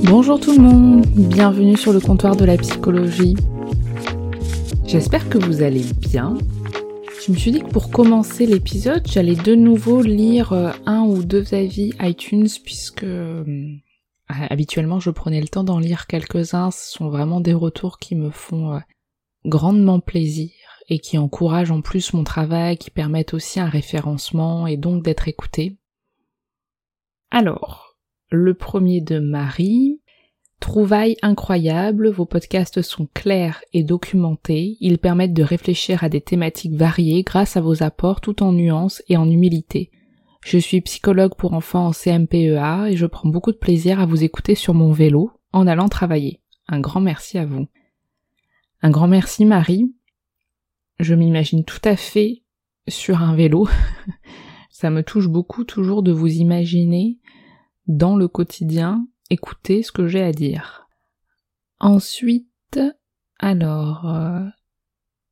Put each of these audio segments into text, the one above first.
Bonjour tout le monde, bienvenue sur le comptoir de la psychologie. J'espère que vous allez bien. Je me suis dit que pour commencer l'épisode, j'allais de nouveau lire euh, un ou deux avis iTunes puisque euh, habituellement je prenais le temps d'en lire quelques-uns. Ce sont vraiment des retours qui me font euh, grandement plaisir et qui encouragent en plus mon travail, qui permettent aussi un référencement et donc d'être écouté. Alors, le premier de Marie. Trouvailles incroyables, vos podcasts sont clairs et documentés, ils permettent de réfléchir à des thématiques variées grâce à vos apports tout en nuances et en humilité. Je suis psychologue pour enfants en CMPEA et je prends beaucoup de plaisir à vous écouter sur mon vélo en allant travailler. Un grand merci à vous. Un grand merci Marie. Je m'imagine tout à fait sur un vélo. Ça me touche beaucoup toujours de vous imaginer dans le quotidien écouter ce que j'ai à dire. Ensuite, alors, euh,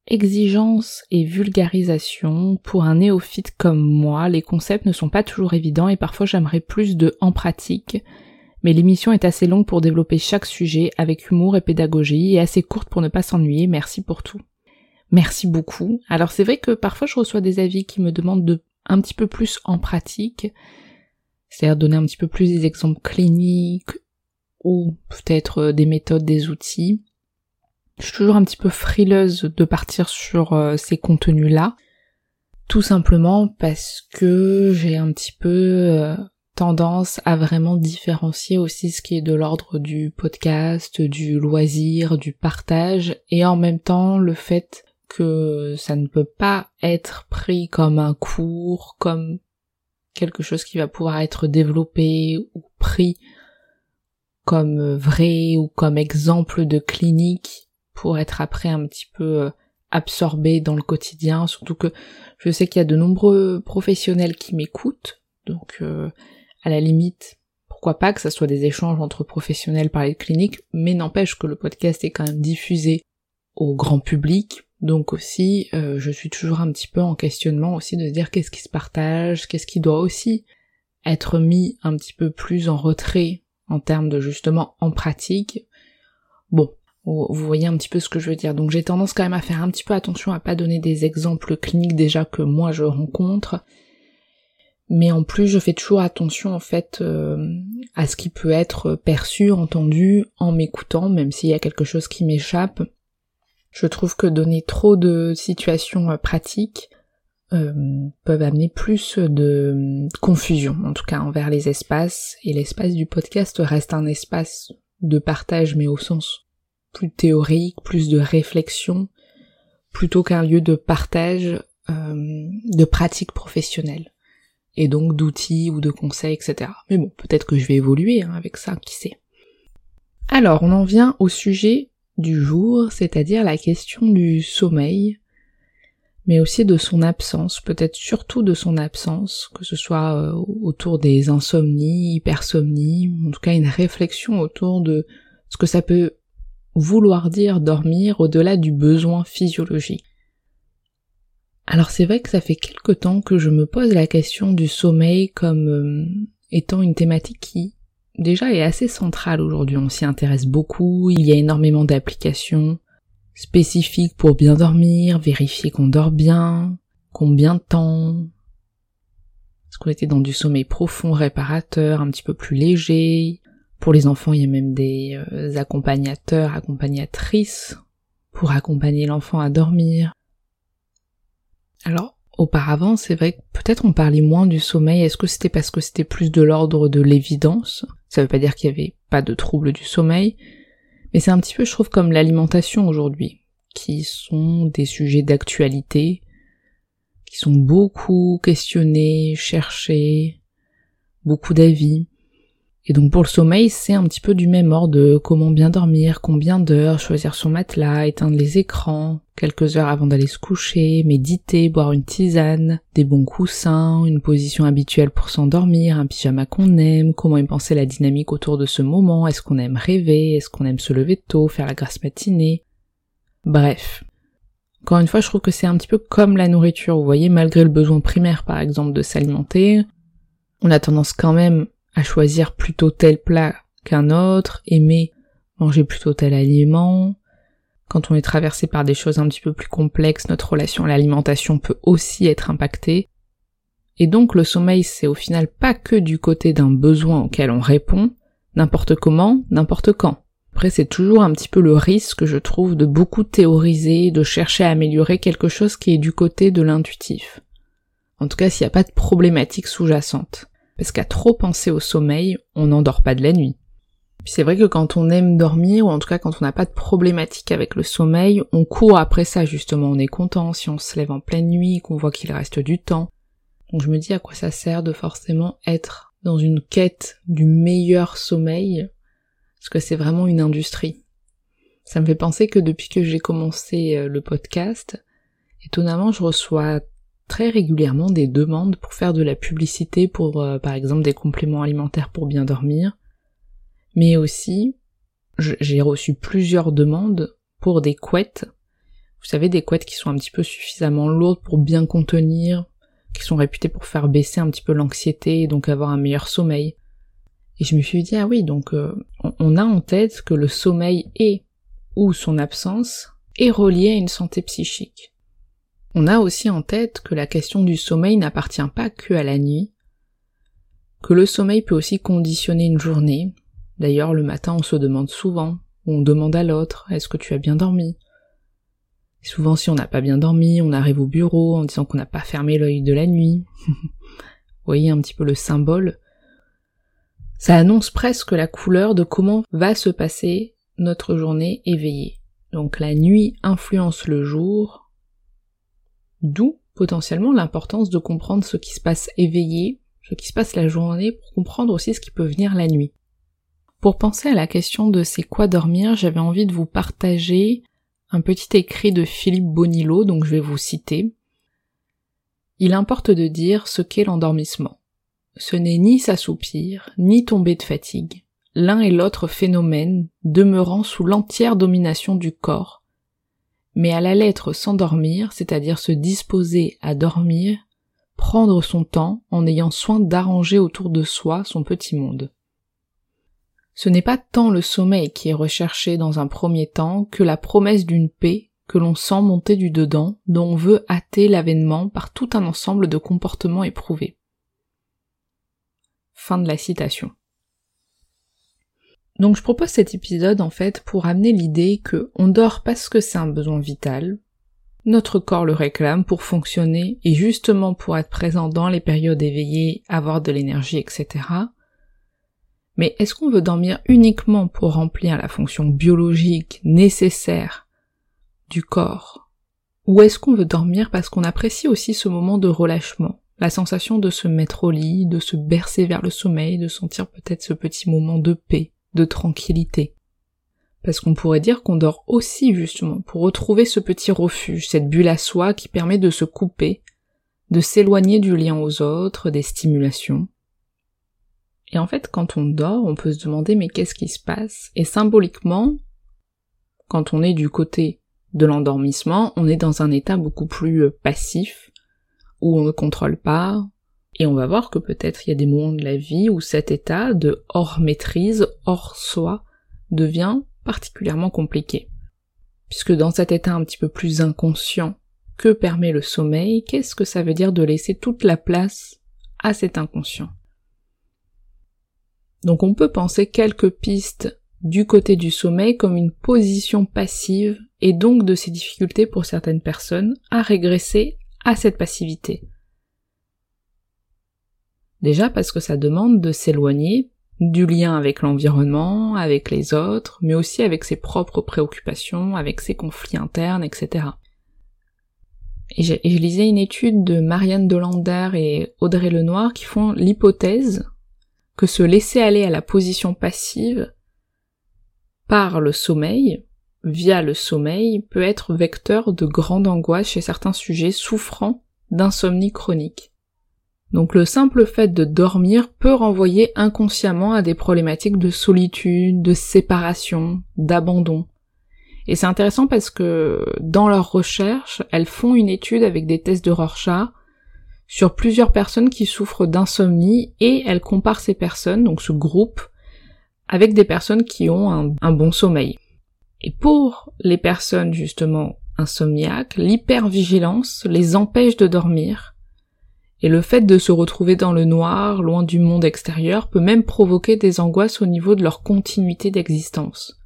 exigence et vulgarisation. Pour un néophyte comme moi, les concepts ne sont pas toujours évidents et parfois j'aimerais plus de en pratique. Mais l'émission est assez longue pour développer chaque sujet avec humour et pédagogie et assez courte pour ne pas s'ennuyer. Merci pour tout. Merci beaucoup. Alors c'est vrai que parfois je reçois des avis qui me demandent de un petit peu plus en pratique c'est-à-dire donner un petit peu plus des exemples cliniques ou peut-être euh, des méthodes, des outils. Je suis toujours un petit peu frileuse de partir sur euh, ces contenus-là, tout simplement parce que j'ai un petit peu euh, tendance à vraiment différencier aussi ce qui est de l'ordre du podcast, du loisir, du partage, et en même temps le fait que ça ne peut pas être pris comme un cours, comme quelque chose qui va pouvoir être développé ou pris comme vrai ou comme exemple de clinique pour être après un petit peu euh, absorbé dans le quotidien, surtout que je sais qu'il y a de nombreux professionnels qui m'écoutent, donc euh, à la limite, pourquoi pas que ça soit des échanges entre professionnels par les cliniques, mais n'empêche que le podcast est quand même diffusé au grand public donc aussi, euh, je suis toujours un petit peu en questionnement aussi de dire qu'est-ce qui se partage, qu'est-ce qui doit aussi être mis un petit peu plus en retrait en termes de justement en pratique. Bon, vous voyez un petit peu ce que je veux dire. Donc j'ai tendance quand même à faire un petit peu attention à pas donner des exemples cliniques déjà que moi je rencontre. Mais en plus, je fais toujours attention en fait euh, à ce qui peut être perçu, entendu en m'écoutant, même s'il y a quelque chose qui m'échappe je trouve que donner trop de situations euh, pratiques euh, peuvent amener plus de euh, confusion, en tout cas envers les espaces, et l'espace du podcast reste un espace de partage, mais au sens plus théorique, plus de réflexion, plutôt qu'un lieu de partage de pratiques professionnelles, et donc d'outils ou de conseils, etc. Mais bon, peut-être que je vais évoluer hein, avec ça, qui sait. Alors, on en vient au sujet du jour, c'est-à-dire la question du sommeil, mais aussi de son absence, peut-être surtout de son absence, que ce soit euh, autour des insomnies, hypersomnies, en tout cas une réflexion autour de ce que ça peut vouloir dire dormir au-delà du besoin physiologique. Alors c'est vrai que ça fait quelque temps que je me pose la question du sommeil comme euh, étant une thématique qui déjà est assez centrale aujourd'hui. On s'y intéresse beaucoup, il y a énormément d'applications spécifiques pour bien dormir, vérifier qu'on dort bien, combien de temps, est-ce qu'on était dans du sommeil profond, réparateur, un petit peu plus léger. Pour les enfants, il y a même des euh, accompagnateurs, accompagnatrices pour accompagner l'enfant à dormir. Alors, auparavant, c'est vrai que peut-être on parlait moins du sommeil. Est-ce que c'était parce que c'était plus de l'ordre de l'évidence? Ça veut pas dire qu'il y avait pas de troubles du sommeil, Mais c'est un petit peu, je trouve, comme l'alimentation aujourd'hui, qui sont des sujets d'actualité, qui sont beaucoup questionnés, cherchés, beaucoup d'avis. Et donc pour le sommeil, c'est un petit peu du même ordre de comment bien dormir, combien d'heures, choisir son matelas, éteindre les écrans, quelques heures avant d'aller se coucher, méditer, boire une tisane, des bons coussins, une position habituelle pour s'endormir, un pyjama qu'on aime, comment y penser la dynamique autour de ce moment, est-ce qu'on aime rêver, est-ce qu'on aime se lever tôt, faire la grasse matinée. Bref. Encore une fois, je trouve que c'est un petit peu comme la nourriture, vous voyez, malgré le besoin primaire par exemple de s'alimenter, on a tendance quand même à choisir plutôt tel plat qu'un autre, aimer manger plutôt tel aliment. Quand on est traversé par des choses un petit peu plus complexes, notre relation à l'alimentation peut aussi être impactée. Et donc le sommeil, c'est au final pas que du côté d'un besoin auquel on répond, n'importe comment, n'importe quand. Après, c'est toujours un petit peu le risque, je trouve, de beaucoup théoriser, de chercher à améliorer quelque chose qui est du côté de l'intuitif. En tout cas, s'il n'y a pas de problématique sous-jacente parce qu'à trop penser au sommeil, on n'endort pas de la nuit. C'est vrai que quand on aime dormir, ou en tout cas quand on n'a pas de problématique avec le sommeil, on court après ça justement, on est content si on se lève en pleine nuit, qu'on voit qu'il reste du temps. Donc je me dis à quoi ça sert de forcément être dans une quête du meilleur sommeil, parce que c'est vraiment une industrie. Ça me fait penser que depuis que j'ai commencé euh, le podcast, étonnamment je reçois très régulièrement des demandes pour faire de la publicité pour euh, par exemple des compléments alimentaires pour bien dormir, mais aussi j'ai reçu plusieurs demandes pour des couettes. Vous savez des couettes qui sont un petit peu suffisamment lourdes pour bien contenir, qui sont réputées pour faire baisser un petit peu l'anxiété et donc avoir un meilleur sommeil. Et je me suis dit ah oui donc euh, on a en tête que le sommeil est ou son absence est relié à une santé psychique. On a aussi en tête que la question du sommeil n'appartient pas que à la nuit, que le sommeil peut aussi conditionner une journée. D'ailleurs, le matin, on se demande souvent, ou on demande à l'autre, est-ce que tu as bien dormi? souvent, si on n'a pas bien dormi, on arrive au bureau en disant qu'on n'a pas fermé l'œil de la nuit. Vous voyez un petit peu le symbole? Ça annonce presque la couleur de comment va se passer notre journée éveillée. Donc la nuit influence le jour, D'où potentiellement l'importance de comprendre ce qui se passe éveillé, ce qui se passe la journée, pour comprendre aussi ce qui peut venir la nuit. Pour penser à la question de c'est quoi dormir, j'avais envie de vous partager un petit écrit de Philippe Bonillo, donc je vais vous citer. Il importe de dire ce qu'est l'endormissement. Ce n'est ni s'assoupir, ni tomber de fatigue, l'un et l'autre phénomène demeurant sous l'entière domination du corps, mais à la lettre s'endormir, c'est-à-dire se disposer à dormir, prendre son temps en ayant soin d'arranger autour de soi son petit monde. Ce n'est pas tant le sommeil qui est recherché dans un premier temps que la promesse d'une paix que l'on sent monter du dedans, dont on veut hâter l'avènement par tout un ensemble de comportements éprouvés. Fin de la citation. Donc je propose cet épisode en fait pour amener l'idée que on dort parce que c'est un besoin vital, notre corps le réclame pour fonctionner et justement pour être présent dans les périodes éveillées, avoir de l'énergie, etc. Mais est-ce qu'on veut dormir uniquement pour remplir la fonction biologique nécessaire du corps? Ou est-ce qu'on veut dormir parce qu'on apprécie aussi ce moment de relâchement, la sensation de se mettre au lit, de se bercer vers le sommeil, de sentir peut-être ce petit moment de paix de tranquillité. Parce qu'on pourrait dire qu'on dort aussi justement pour retrouver ce petit refuge, cette bulle à soi qui permet de se couper, de s'éloigner du lien aux autres, des stimulations. Et en fait, quand on dort, on peut se demander mais qu'est-ce qui se passe? Et symboliquement, quand on est du côté de l'endormissement, on est dans un état beaucoup plus euh, passif, où on ne contrôle pas, et on va voir que peut-être il y a des moments de la vie où cet état de hors maîtrise, hors soi, devient particulièrement compliqué. Puisque dans cet état un petit peu plus inconscient que permet le sommeil, qu'est-ce que ça veut dire de laisser toute la place à cet inconscient? Donc on peut penser quelques pistes du côté du sommeil comme une position passive et donc de ces difficultés pour certaines personnes à régresser à cette passivité. Déjà parce que ça demande de s'éloigner du lien avec l'environnement, avec les autres, mais aussi avec ses propres préoccupations, avec ses conflits internes, etc. Et, je lisais une étude de Marianne Delander et Audrey Lenoir qui font l'hypothèse que se laisser aller à la position passive par le sommeil, via le sommeil, peut être vecteur de grande angoisse chez certains sujets souffrant d'insomnie chronique. Donc le simple fait de dormir peut renvoyer inconsciemment à des problématiques de solitude, de séparation, d'abandon. Et c'est intéressant parce que dans leurs recherches, elles font une étude avec des tests de Rorschach sur plusieurs personnes qui souffrent d'insomnie et elles comparent ces personnes, donc ce groupe, avec des personnes qui ont un, bon sommeil. Et pour les personnes justement insomniaques, l'hypervigilance les empêche de dormir et le fait de se retrouver dans le noir, loin du monde extérieur, peut même provoquer des angoisses au niveau de leur continuité d'existence.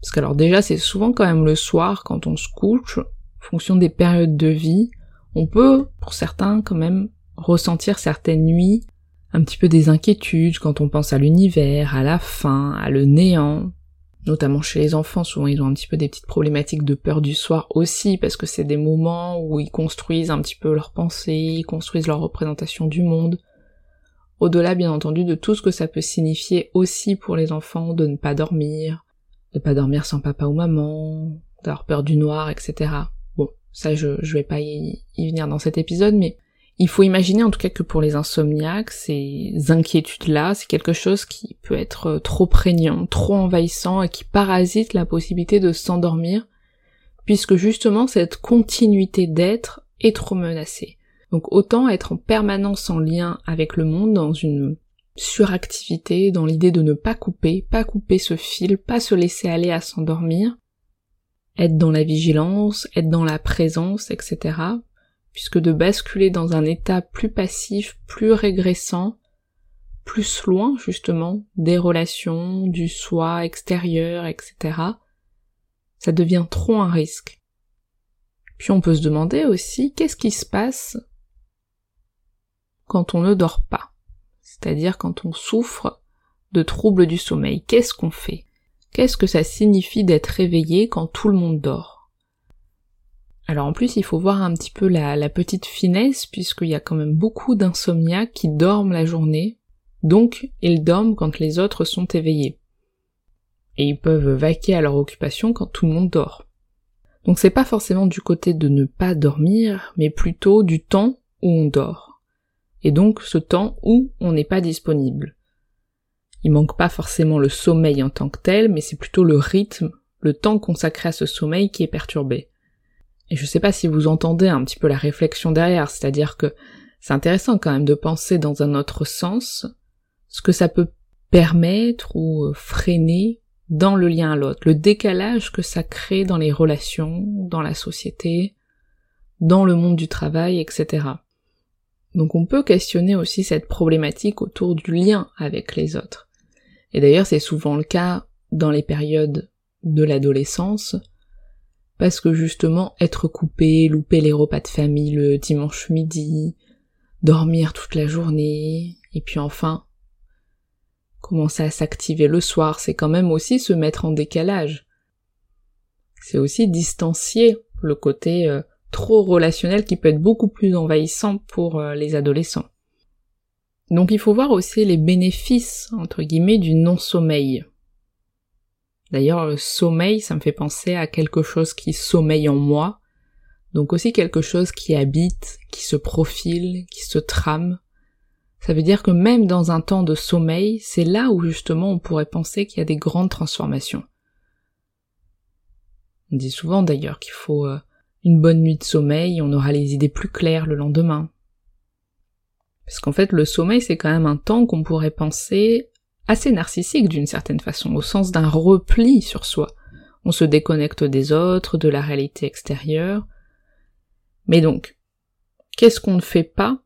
Parce que alors déjà c'est souvent quand même le soir quand on se couche, en fonction des périodes de vie, on peut, pour certains quand même, ressentir certaines nuits un petit peu des inquiétudes quand on pense à l'univers, à la fin, à le néant, notamment chez les enfants, souvent ils ont un petit peu des petites problématiques de peur du soir aussi, parce que c'est des moments où ils construisent un petit peu leurs pensées, ils construisent leur représentation du monde. Au-delà, bien entendu, de tout ce que ça peut signifier aussi pour les enfants de ne pas dormir, de pas dormir sans papa ou maman, d'avoir peur du noir, etc. Ça je, je vais pas y venir dans cet épisode, mais il faut imaginer en tout cas que pour les insomniaques, ces inquiétudes-là, c'est quelque chose qui peut être euh, trop prégnant, trop envahissant et qui parasite la possibilité de s'endormir, puisque justement cette continuité d'être est trop menacée. Donc autant être en permanence en lien avec le monde dans une suractivité, dans l'idée de ne pas couper, pas couper ce fil, pas se laisser aller à s'endormir, être dans la vigilance, être dans la présence, etc puisque de basculer dans un état plus passif, plus régressant, plus loin justement des relations, du soi extérieur, etc., ça devient trop un risque. Puis on peut se demander aussi qu'est-ce qui se passe quand on ne dort pas, c'est-à-dire quand on souffre de troubles du sommeil, qu'est-ce qu'on fait? Qu'est-ce que ça signifie d'être réveillé quand tout le monde dort? Alors en plus, il faut voir un petit peu la, petite finesse, puisqu'il y a quand même beaucoup d'insomniaques qui dorment la journée, donc ils dorment quand les autres sont éveillés. Et ils peuvent vaquer à leur occupation quand tout le monde dort. Donc c'est pas forcément du côté de ne pas dormir, mais plutôt du temps où on dort. Et donc ce temps où on n'est pas disponible. Il manque pas forcément le sommeil en tant que tel, mais c'est plutôt le rythme, le temps consacré à ce sommeil qui est perturbé. Et je sais pas si vous entendez un petit peu la réflexion derrière, c'est-à-dire que c'est intéressant quand même de penser dans un autre sens ce que ça peut permettre ou euh, freiner dans le lien à l'autre, le décalage que ça crée dans les relations, dans la société, dans le monde du travail, etc. Donc on peut questionner aussi cette problématique autour du lien avec les autres. Et d'ailleurs c'est souvent le cas dans les périodes de l'adolescence, parce que justement être coupé, louper les repas de famille le dimanche midi, dormir toute la journée, et puis enfin commencer à s'activer le soir, c'est quand même aussi se mettre en décalage. C'est aussi distancier le côté euh, trop relationnel qui peut être beaucoup plus envahissant pour euh, les adolescents. Donc il faut voir aussi les bénéfices, entre guillemets, du non-sommeil. D'ailleurs, le sommeil, ça me fait penser à quelque chose qui sommeille en moi, donc aussi quelque chose qui habite, qui se profile, qui se trame. Ça veut dire que même dans un temps de sommeil, c'est là où justement on pourrait penser qu'il y a des grandes transformations. On dit souvent d'ailleurs qu'il faut euh, une bonne nuit de sommeil, on aura les idées plus claires le lendemain. Parce qu'en fait, le sommeil, c'est quand même un temps qu'on pourrait penser assez narcissique d'une certaine façon, au sens d'un repli sur soi. On se déconnecte des autres, de la réalité extérieure. Mais donc, qu'est-ce qu'on ne fait pas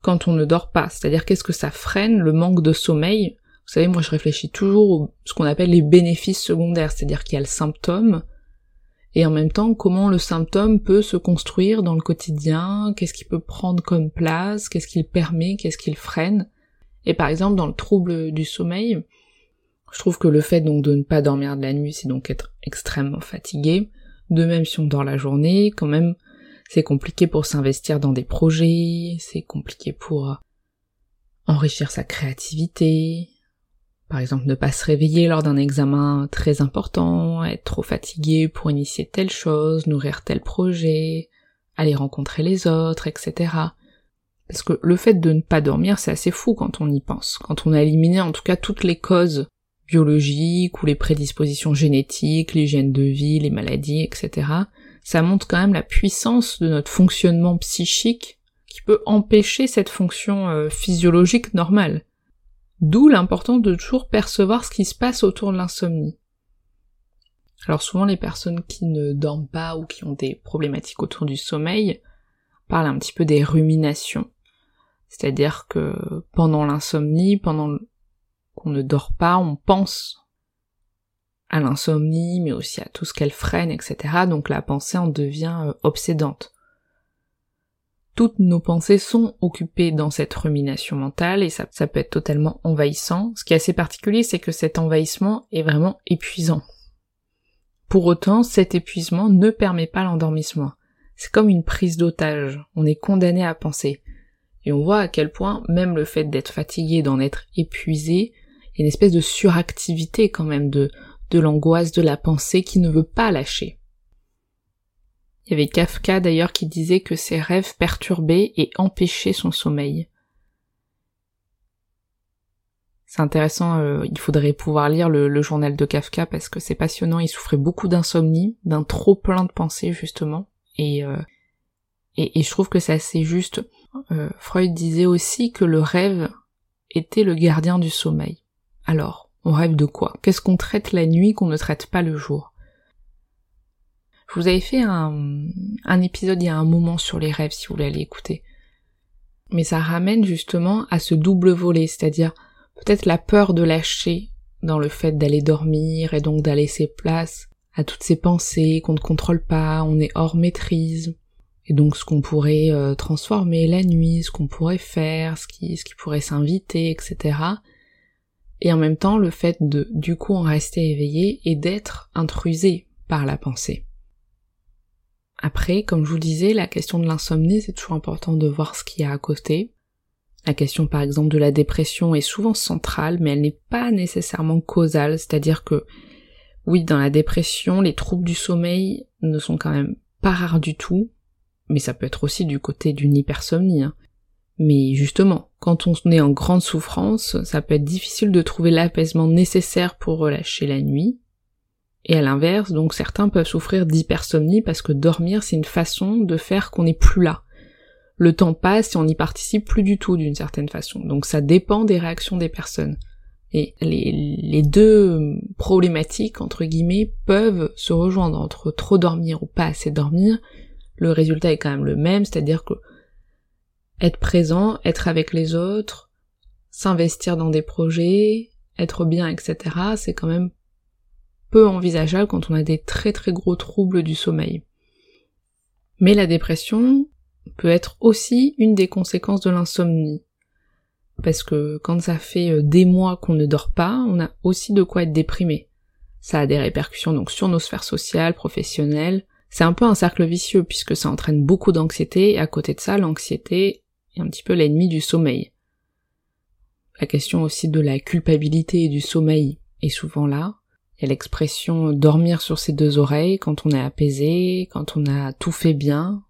quand on ne dort pas? C'est-à-dire qu'est-ce que ça freine le manque de sommeil? Vous savez, moi je réfléchis toujours à ce qu'on appelle les bénéfices secondaires, c'est-à-dire qu'il y a le symptôme, et en même temps comment le symptôme peut se construire dans le quotidien, qu'est-ce qu'il peut prendre comme place, qu'est-ce qu'il permet, qu'est-ce qu'il freine. Et par exemple, dans le trouble du sommeil, je trouve que le fait donc de ne pas dormir de la nuit, c'est donc être extrêmement fatigué. De même si on dort la journée, quand même, c'est compliqué pour s'investir dans des projets, c'est compliqué pour enrichir sa créativité. Par exemple, ne pas se réveiller lors d'un examen très important, être trop fatigué pour initier telle chose, nourrir tel projet, aller rencontrer les autres, etc. Parce que le fait de ne pas dormir, c'est assez fou quand on y pense. Quand on a éliminé en tout cas toutes les causes biologiques ou les prédispositions génétiques, l'hygiène de vie, les maladies, etc. Ça montre quand même la puissance de notre fonctionnement psychique qui peut empêcher cette fonction euh, physiologique normale. D'où l'importance de toujours percevoir ce qui se passe autour de l'insomnie. Alors souvent les personnes qui ne dorment pas ou qui ont des problématiques autour du sommeil parlent un petit peu des ruminations. C'est-à-dire que pendant l'insomnie, pendant qu'on ne dort pas, on pense à l'insomnie, mais aussi à tout ce qu'elle freine, etc. Donc la pensée en devient euh, obsédante. Toutes nos pensées sont occupées dans cette rumination mentale et ça, ça peut être totalement envahissant. Ce qui est assez particulier, c'est que cet envahissement est vraiment épuisant. Pour autant, cet épuisement ne permet pas l'endormissement. C'est comme une prise d'otage. On est condamné à penser. Et on voit à quel point même le fait d'être fatigué, d'en être épuisé, il y a une espèce de suractivité quand même de, de l'angoisse de la pensée qui ne veut pas lâcher. Il y avait Kafka d'ailleurs qui disait que ses rêves perturbaient et empêchaient son sommeil. C'est intéressant, euh, il faudrait pouvoir lire le, journal de Kafka parce que c'est passionnant, il souffrait beaucoup d'insomnie, d'un trop plein de pensées justement, et, euh, et, je trouve que c'est assez juste. Euh, Freud disait aussi que le rêve était le gardien du sommeil. Alors, on rêve de quoi? Qu'est-ce qu'on traite la nuit qu'on ne traite pas le jour? Je vous avais fait un, épisode il y a un moment sur les rêves si vous voulez aller écouter. Mais ça ramène justement à ce double volet, c'est-à-dire peut-être la peur de lâcher dans le fait d'aller dormir et donc d'aller laisser place à toutes ces pensées qu'on ne contrôle pas, on est hors maîtrise. Et donc ce qu'on pourrait euh, transformer la nuit, ce qu'on pourrait faire, ce qui pourrait s'inviter, etc. Et en même temps le fait de du coup en rester éveillé et d'être intrusé par la pensée. Après, comme je vous disais, la question de l'insomnie, c'est toujours important de voir ce qu'il y a à côté. La question par exemple de la dépression est souvent centrale, mais elle n'est pas nécessairement causale, c'est-à-dire que oui, dans la dépression, les troubles du sommeil ne sont quand même pas rares du tout, mais ça peut être aussi du côté d'une hypersomnie. Hein. Mais justement, quand on est en grande souffrance, ça peut être difficile de trouver l'apaisement nécessaire pour relâcher la nuit. Et à l'inverse, donc certains peuvent souffrir d'hypersomnie parce que dormir c'est une façon de faire qu'on n'est plus là, le temps passe et on n'y participe plus du tout d'une certaine façon. Donc ça dépend des réactions des personnes. Et les, deux problématiques, entre guillemets, peuvent se rejoindre entre trop dormir ou pas assez dormir. Le résultat est quand même le même, c'est-à-dire que être présent, être avec les autres, s'investir dans des projets, être bien, etc., c'est quand même envisageable quand on a des très très gros troubles du sommeil. Mais la dépression, peut être aussi une des conséquences de l'insomnie. Parce que quand ça fait euh, des mois qu'on ne dort pas, on a aussi de quoi être déprimé. Ça a des répercussions donc sur nos sphères sociales, professionnelles. C'est un peu un cercle vicieux puisque ça entraîne beaucoup d'anxiété et à côté de ça, l'anxiété est un petit peu l'ennemi du sommeil. La question aussi de la culpabilité et du sommeil est souvent là. Il y a l'expression dormir sur ses deux oreilles quand on est apaisé, quand on a tout fait bien,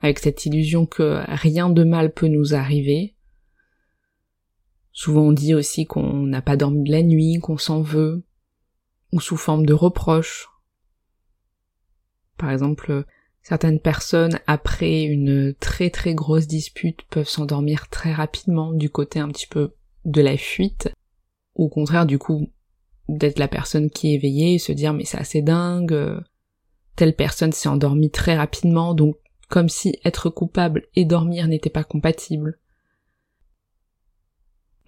avec cette illusion que rien de mal peut nous arriver. Souvent on dit aussi qu'on n'a pas dormi de la nuit, qu'on s'en veut, ou sous forme de reproches. Par exemple, certaines personnes, après une très très grosse dispute, peuvent s'endormir très rapidement du côté un petit peu de la fuite, au contraire du coup d'être la personne qui est éveillée et se dire mais c'est assez dingue, telle personne s'est endormie très rapidement, donc comme si être coupable et dormir n'étaient pas compatibles.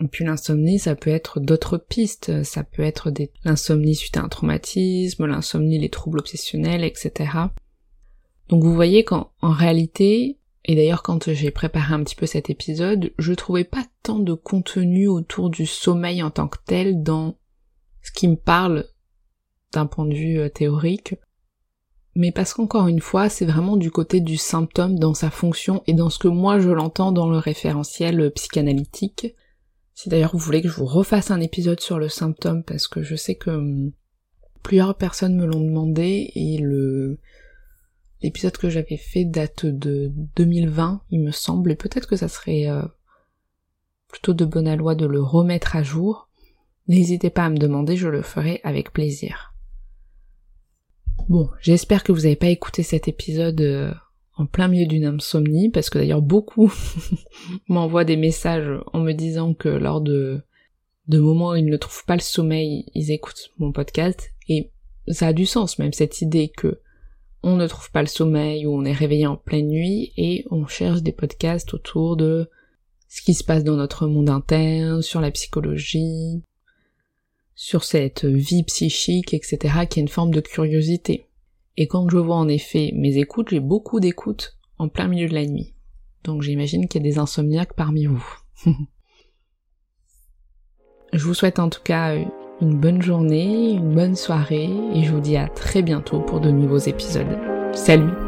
Et puis l'insomnie, ça peut être d'autres pistes, ça peut être l'insomnie suite à un traumatisme, l'insomnie, les troubles obsessionnels, etc. Donc vous voyez qu'en réalité, Et d'ailleurs, quand j'ai préparé un petit peu cet épisode, je trouvais pas tant de contenu autour du sommeil en tant que tel dans ce qui me parle d'un point de vue euh, théorique. Mais parce qu'encore une fois, c'est vraiment du côté du symptôme dans sa fonction et dans ce que moi je l'entends dans le référentiel euh, psychanalytique. Si d'ailleurs vous voulez que je vous refasse un épisode sur le symptôme, parce que je sais que hum, plusieurs personnes me l'ont demandé et le l'épisode que j'avais fait date de 2020, il me semble, et peut-être que ça serait euh, plutôt de bonne loi de le remettre à jour. N'hésitez pas à me demander, je le ferai avec plaisir. Bon, j'espère que vous n'avez pas écouté cet épisode euh, en plein milieu d'une insomnie, parce que d'ailleurs beaucoup m'envoient des messages en me disant que lors de, de moments où ils ne trouvent pas le sommeil, ils écoutent mon podcast, et ça a du sens même cette idée que on ne trouve pas le sommeil ou on est réveillé en pleine nuit et on cherche des podcasts autour de ce qui se passe dans notre monde interne, sur la psychologie, sur cette vie psychique, etc., qui est une forme de curiosité. Et quand je vois en effet mes écoutes, j'ai beaucoup d'écoutes en plein milieu de la nuit. Donc j'imagine qu'il y a des insomniaques parmi vous. je vous souhaite en tout cas une bonne journée, une bonne soirée et je vous dis à très bientôt pour de nouveaux épisodes. Salut